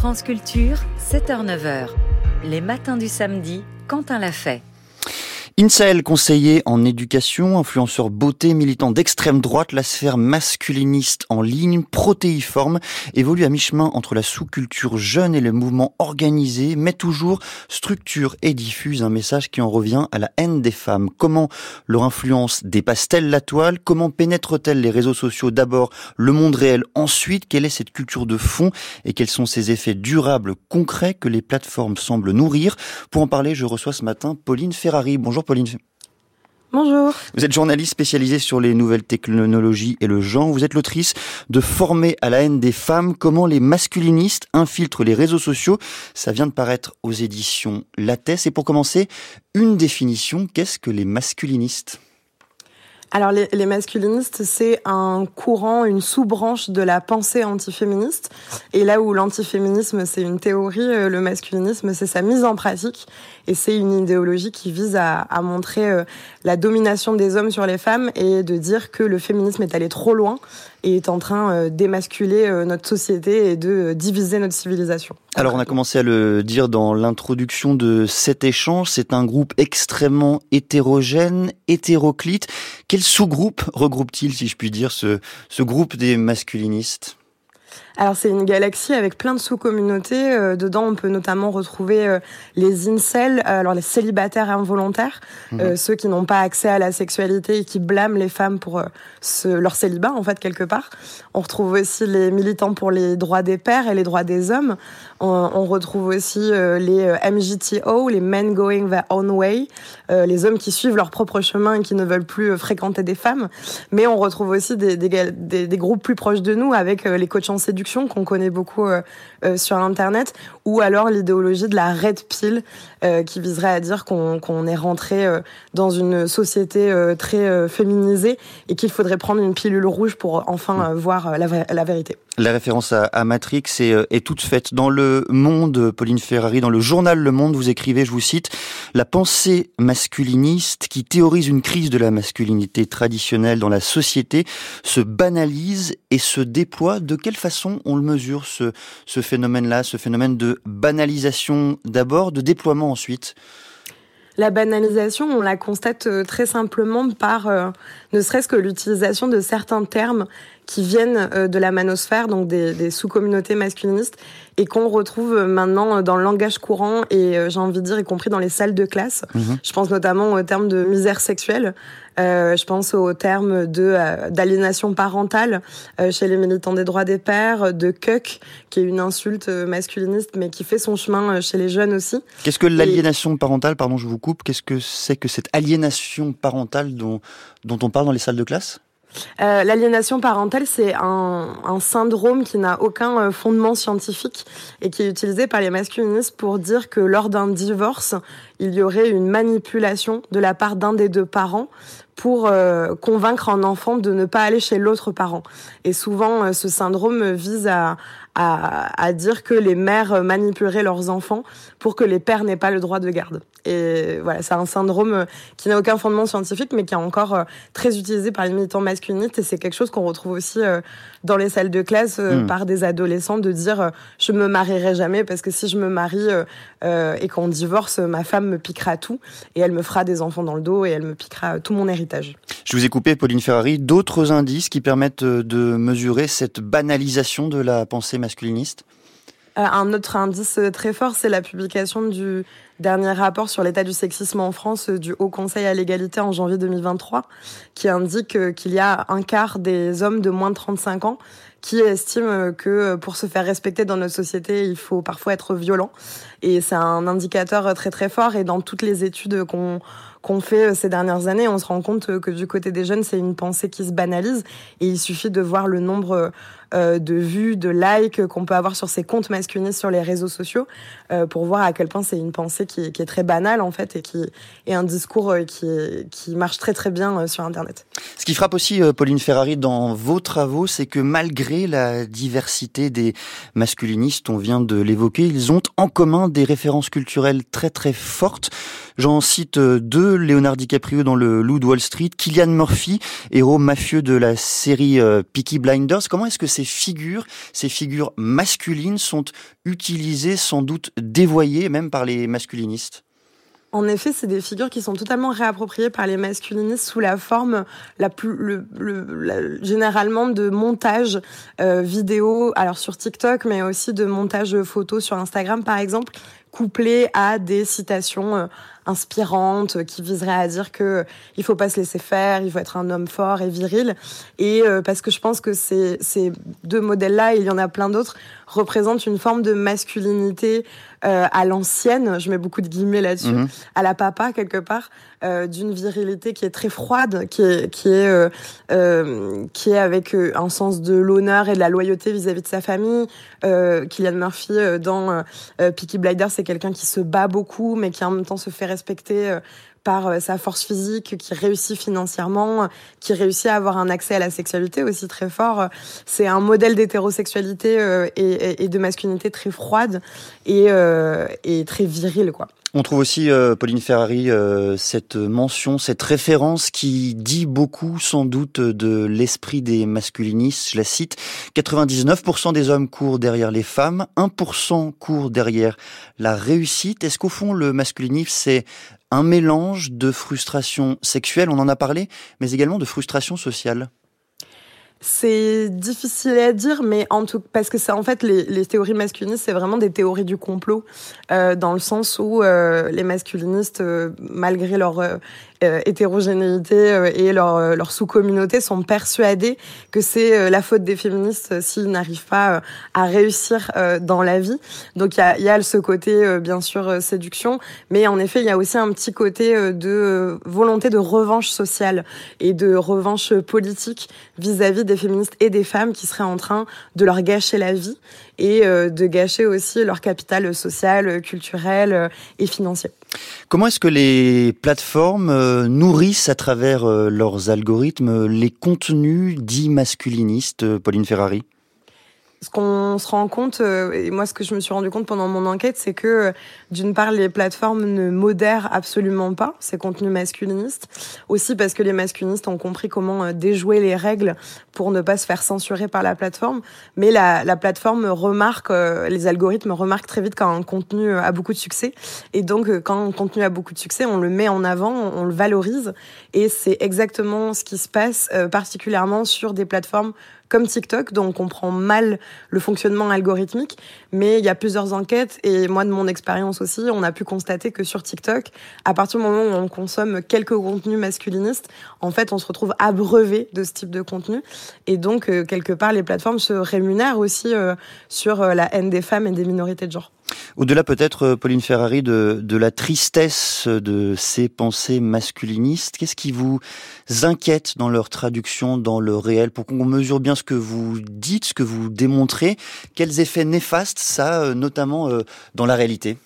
France Culture, 7h-9h. Les matins du samedi, Quentin l'a fait. Incel, conseiller en éducation, influenceur beauté, militant d'extrême droite, la sphère masculiniste en ligne, protéiforme, évolue à mi-chemin entre la sous-culture jeune et le mouvement organisé, mais toujours structure et diffuse un message qui en revient à la haine des femmes. Comment leur influence dépasse-t-elle la toile? Comment pénètre-t-elle les réseaux sociaux? D'abord, le monde réel. Ensuite, quelle est cette culture de fond et quels sont ses effets durables, concrets que les plateformes semblent nourrir? Pour en parler, je reçois ce matin Pauline Ferrari. Bonjour Pauline. Bonjour. Vous êtes journaliste spécialisée sur les nouvelles technologies et le genre. Vous êtes l'autrice de Former à la haine des femmes, comment les masculinistes infiltrent les réseaux sociaux. Ça vient de paraître aux éditions Lattès. Et pour commencer, une définition, qu'est-ce que les masculinistes? Alors les, les masculinistes, c'est un courant, une sous-branche de la pensée antiféministe. Et là où l'antiféminisme, c'est une théorie, euh, le masculinisme, c'est sa mise en pratique. Et c'est une idéologie qui vise à, à, montrer euh, la domination des hommes sur les femmes et de dire que le féminisme est allé trop loin et est en train euh, d'émasculer notre société et de diviser notre civilisation. Alors on a commencé à le dire dans l'introduction de cet échange, c'est un groupe extrêmement hétérogène, hétéroclite. Quel sous-groupe regroupe-t-il, si je puis dire, ce, ce groupe des masculinistes? Alors c'est une galaxie avec plein de sous-communautés. Euh, dedans, on peut notamment retrouver euh, les incels, euh, alors les célibataires involontaires, mmh. ceux qui n'ont pas accès à la sexualité et qui blâment les femmes pour ce, leur célibat en fait quelque part. On retrouve aussi les militants pour les droits des pères et les droits des hommes. On, on retrouve aussi les MGTO, les Men Going Their Own Way, les hommes qui suivent leur propre chemin et qui ne veulent plus fréquenter des femmes. Mais on retrouve aussi des, des, des, des groupes plus proches de nous avec les coachs en séduction qu'on connaît beaucoup euh, euh, sur Internet, ou alors l'idéologie de la red pill, euh, qui viserait à dire qu'on est rentré dans une société très féminisée et qu'il faudrait prendre une pilule rouge pour enfin voir la, la vérité. La référence à, à Matrix est, est, toute faite. Dans le Monde, Pauline Ferrari, dans le journal Le Monde, vous écrivez, je vous cite, la pensée masculiniste qui théorise une crise de la masculinité traditionnelle dans la société se banalise et se déploie. De quelle façon on le mesure, ce, ce phénomène-là, ce phénomène de banalisation d'abord, de déploiement ensuite la banalisation, on la constate euh, très simplement par euh, ne serait-ce que l'utilisation de certains termes qui viennent euh, de la manosphère, donc des, des sous-communautés masculinistes, et qu'on retrouve maintenant dans le langage courant et j'ai envie de dire y compris dans les salles de classe. Mmh. Je pense notamment au terme de misère sexuelle. Euh, je pense au terme de euh, d'aliénation parentale euh, chez les militants des droits des pères, de cuck, qui est une insulte masculiniste, mais qui fait son chemin chez les jeunes aussi. Qu'est-ce que l'aliénation parentale Pardon, je vous coupe. Qu'est-ce que c'est que cette aliénation parentale dont dont on parle dans les salles de classe? Euh, L'aliénation parentale, c'est un, un, syndrome qui n'a aucun fondement scientifique et qui est utilisé par les masculinistes pour dire que lors d'un divorce, il y aurait une manipulation de la part d'un des deux parents pour euh, convaincre un enfant de ne pas aller chez l'autre parent. Et souvent, euh, ce syndrome vise à, à, à, dire que les mères manipuleraient leurs enfants pour que les pères n'aient pas le droit de garde. Et voilà, c'est un syndrome qui n'a aucun fondement scientifique, mais qui est encore euh, très utilisé par les militants masculinistes. Et c'est quelque chose qu'on retrouve aussi dans les salles de classe mmh. par des adolescents de dire je me marierai jamais parce que si je me marie et qu'on divorce, ma femme me piquera tout et elle me fera des enfants dans le dos et elle me piquera tout mon héritage. Je vous ai coupé, Pauline Ferrari, d'autres indices qui permettent euh, de mesurer cette banalisation de la pensée masculiniste? Euh, un autre indice euh, très fort, c'est la publication du dernier rapport sur l'état du sexisme en France du Haut Conseil à l'égalité en janvier 2023, qui indique qu'il y a un quart des hommes de moins de 35 ans qui estiment que pour se faire respecter dans notre société, il faut parfois être violent. Et c'est un indicateur très très fort. Et dans toutes les études qu'on qu'on fait euh, ces dernières années, on se rend compte euh, que du côté des jeunes, c'est une pensée qui se banalise et il suffit de voir le nombre euh, de vues, de likes qu'on peut avoir sur ces comptes masculinistes sur les réseaux sociaux pour voir à quel point c'est une pensée qui est, très banal en fait et qui est un discours qui, qui marche très très bien sur Internet. Ce qui frappe aussi Pauline Ferrari dans vos travaux, c'est que malgré la diversité des masculinistes, on vient de l'évoquer, ils ont en commun des références culturelles très très fortes. J'en cite deux, Leonardo DiCaprio dans le Loup de Wall Street, Killian Murphy, héros mafieux de la série Peaky Blinders. Comment est-ce que ces figures, ces figures masculines sont utilisées, sans doute dévoyées même par les masculinistes? En effet, c'est des figures qui sont totalement réappropriées par les masculinistes sous la forme la plus, le, le, généralement de montage euh, vidéo, alors sur TikTok, mais aussi de montage photo sur Instagram, par exemple, couplé à des citations euh, inspirantes qui viseraient à dire que il faut pas se laisser faire, il faut être un homme fort et viril. Et euh, parce que je pense que ces, ces deux modèles-là, il y en a plein d'autres, représentent une forme de masculinité euh, à l'ancienne, je mets beaucoup de guillemets là-dessus, mhm. à la papa quelque part, euh, d'une virilité qui est très froide, qui est qui est euh, euh qui est avec euh, un sens de l'honneur et de la loyauté vis-à-vis de sa famille. Kylian Murphy dans Peaky Blinders, c'est quelqu'un qui se bat beaucoup, mais qui en même temps se fait respecter par euh, sa force physique, qui réussit financièrement, qui réussit à avoir un accès à la sexualité aussi très fort. C'est un modèle d'hétérosexualité euh, et, de masculinité très froide et, euh, et très viril, quoi. On trouve aussi, Pauline Ferrari, cette mention, cette référence qui dit beaucoup sans doute de l'esprit des masculinistes. Je la cite, 99% des hommes courent derrière les femmes, 1% courent derrière la réussite. Est-ce qu'au fond, le masculinisme, c'est un mélange de frustration sexuelle, on en a parlé, mais également de frustration sociale c'est difficile à dire, mais en tout parce que c'est en fait les, les théories masculinistes, c'est vraiment des théories du complot, euh, dans le sens où euh, les masculinistes, euh, malgré leur euh, euh, hétérogénéité euh, et leur, euh, leur sous-communauté sont persuadés que c'est la faute des féministes s'ils n'arrivent pas à réussir dans la vie. Donc il y a, y a ce côté, bien sûr, séduction, mais en effet, il y a aussi un petit côté de volonté de revanche sociale et de revanche politique vis-à-vis des féministes et des femmes qui seraient en train de leur gâcher la vie et de gâcher aussi leur capital social, culturel et financier. Comment est-ce que les plateformes euh, nourrissent à travers euh, leurs algorithmes les contenus dits masculinistes, euh, Pauline Ferrari? Ce qu'on se rend compte, euh, et moi ce que je me suis rendu compte pendant mon enquête, c'est que euh, d'une part les plateformes ne modèrent absolument pas ces contenus masculinistes, aussi parce que les masculinistes ont compris comment euh, déjouer les règles pour ne pas se faire censurer par la plateforme, mais la, la plateforme remarque, les algorithmes remarquent très vite quand un contenu a beaucoup de succès, et donc quand un contenu a beaucoup de succès, on le met en avant, on le valorise, et c'est exactement ce qui se passe particulièrement sur des plateformes comme TikTok, dont on comprend mal le fonctionnement algorithmique. Mais il y a plusieurs enquêtes et moi, de mon expérience aussi, on a pu constater que sur TikTok, à partir du moment où on consomme quelques contenus masculinistes, en fait, on se retrouve abreuvé de ce type de contenu. Et donc, euh, quelque part, les plateformes se rémunèrent aussi euh, sur euh, la haine des femmes et des minorités de genre. Au-delà peut-être, euh, Pauline Ferrari, de, la tristesse de ces pensées masculinistes, qu'est-ce qui vous inquiète dans leur traduction dans le réel? Pour qu'on mesure bien ce que vous dites, ce que vous démontrez Quels effets néfastes ça, euh, notamment euh, dans la réalité?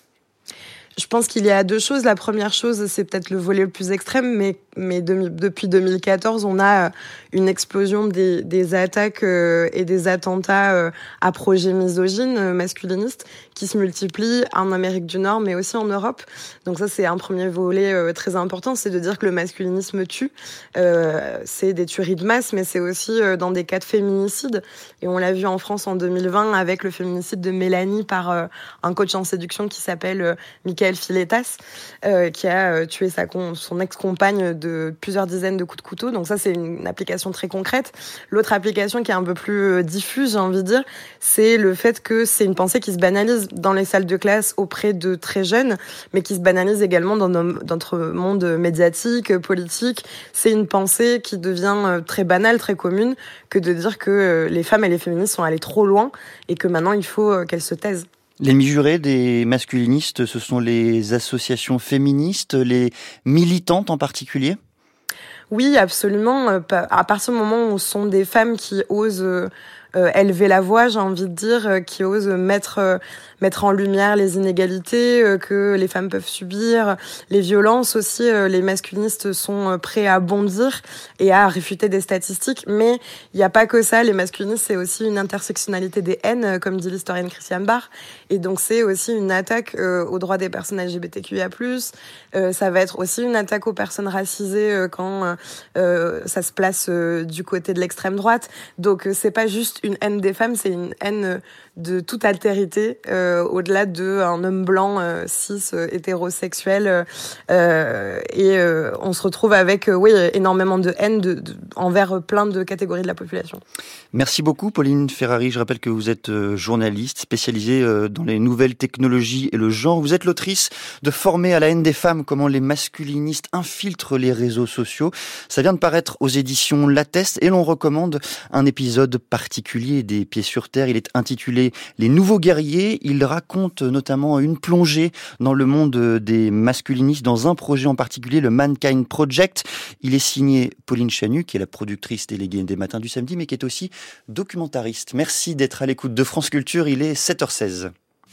Je pense qu'il y a deux choses. La première chose, c'est peut-être le volet le plus extrême, mais, mais depuis 2014, on a une explosion des, attaques et des attentats à projets misogynes, masculinistes, qui se multiplient en Amérique du Nord, mais aussi en Europe. Donc ça, c'est un premier volet euh, très important, c'est de dire que le masculinisme tue. Euh, c'est des tueries de masse, mais c'est aussi euh, dans des cas de féminicide. Et on l'a vu en France en 2020 avec le féminicide de Mélanie par euh, un coach en séduction qui s'appelle Michael Filetas, qui a tué sa son ex-compagne plusieurs dizaines de coups de couteau. Donc ça, c'est une application très concrète. L'autre application qui est un peu plus diffuse, j'ai envie de dire, c'est le fait que c'est une pensée qui se banalise dans les salles de classe auprès de très jeunes, mais qui se banalise également dans notre monde médiatique, politique. C'est une pensée qui devient euh, très banale, très commune, que de dire que euh, les femmes et les féministes sont allées trop loin et que maintenant il faut euh, qu'elles se taisent. Les jurés des masculinistes, ce sont les associations féministes, les militantes en particulier? Oui, absolument. À partir du moment où ce sont des femmes qui osent élever la voix, j'ai envie de dire, qui osent mettre mettre en lumière les inégalités que les femmes peuvent subir, les violences aussi. les masculinistes sont prêts à bondir et à réfuter des statistiques, mais il n'y a pas que ça. Les masculinistes, c'est aussi une intersectionnalité des haines, comme dit l'historienne Christiane Barr, et donc c'est aussi une attaque aux droits des personnes LGBTQIA+. ça va être aussi une attaque aux personnes racisées quand ça se place du côté de l'extrême droite. Donc c'est pas juste une haine des femmes, c'est une haine de toute altérité euh, au-delà de un homme blanc euh, cis euh, hétérosexuel et on se retrouve avec oui énormément de haine envers plein de catégories de la population. Merci beaucoup Pauline Ferrari. Je rappelle que vous êtes journaliste spécialisée dans les nouvelles technologies et le genre. Vous êtes l'autrice de Former à la haine des femmes, comment les masculinistes infiltrent les réseaux sociaux. Ça vient de paraître aux éditions Lateste et l'on recommande un épisode des Pieds sur Terre. Il est intitulé les, Nouveaux Guerriers. Il raconte notamment une plongée dans le monde des masculinistes dans un projet en particulier, le Mankind Project. Il est signé Pauline Chanu, qui est la productrice déléguée des Matins du Samedi, mais qui est aussi documentariste. Merci d'être à l'écoute de France Culture. Il est 7h16.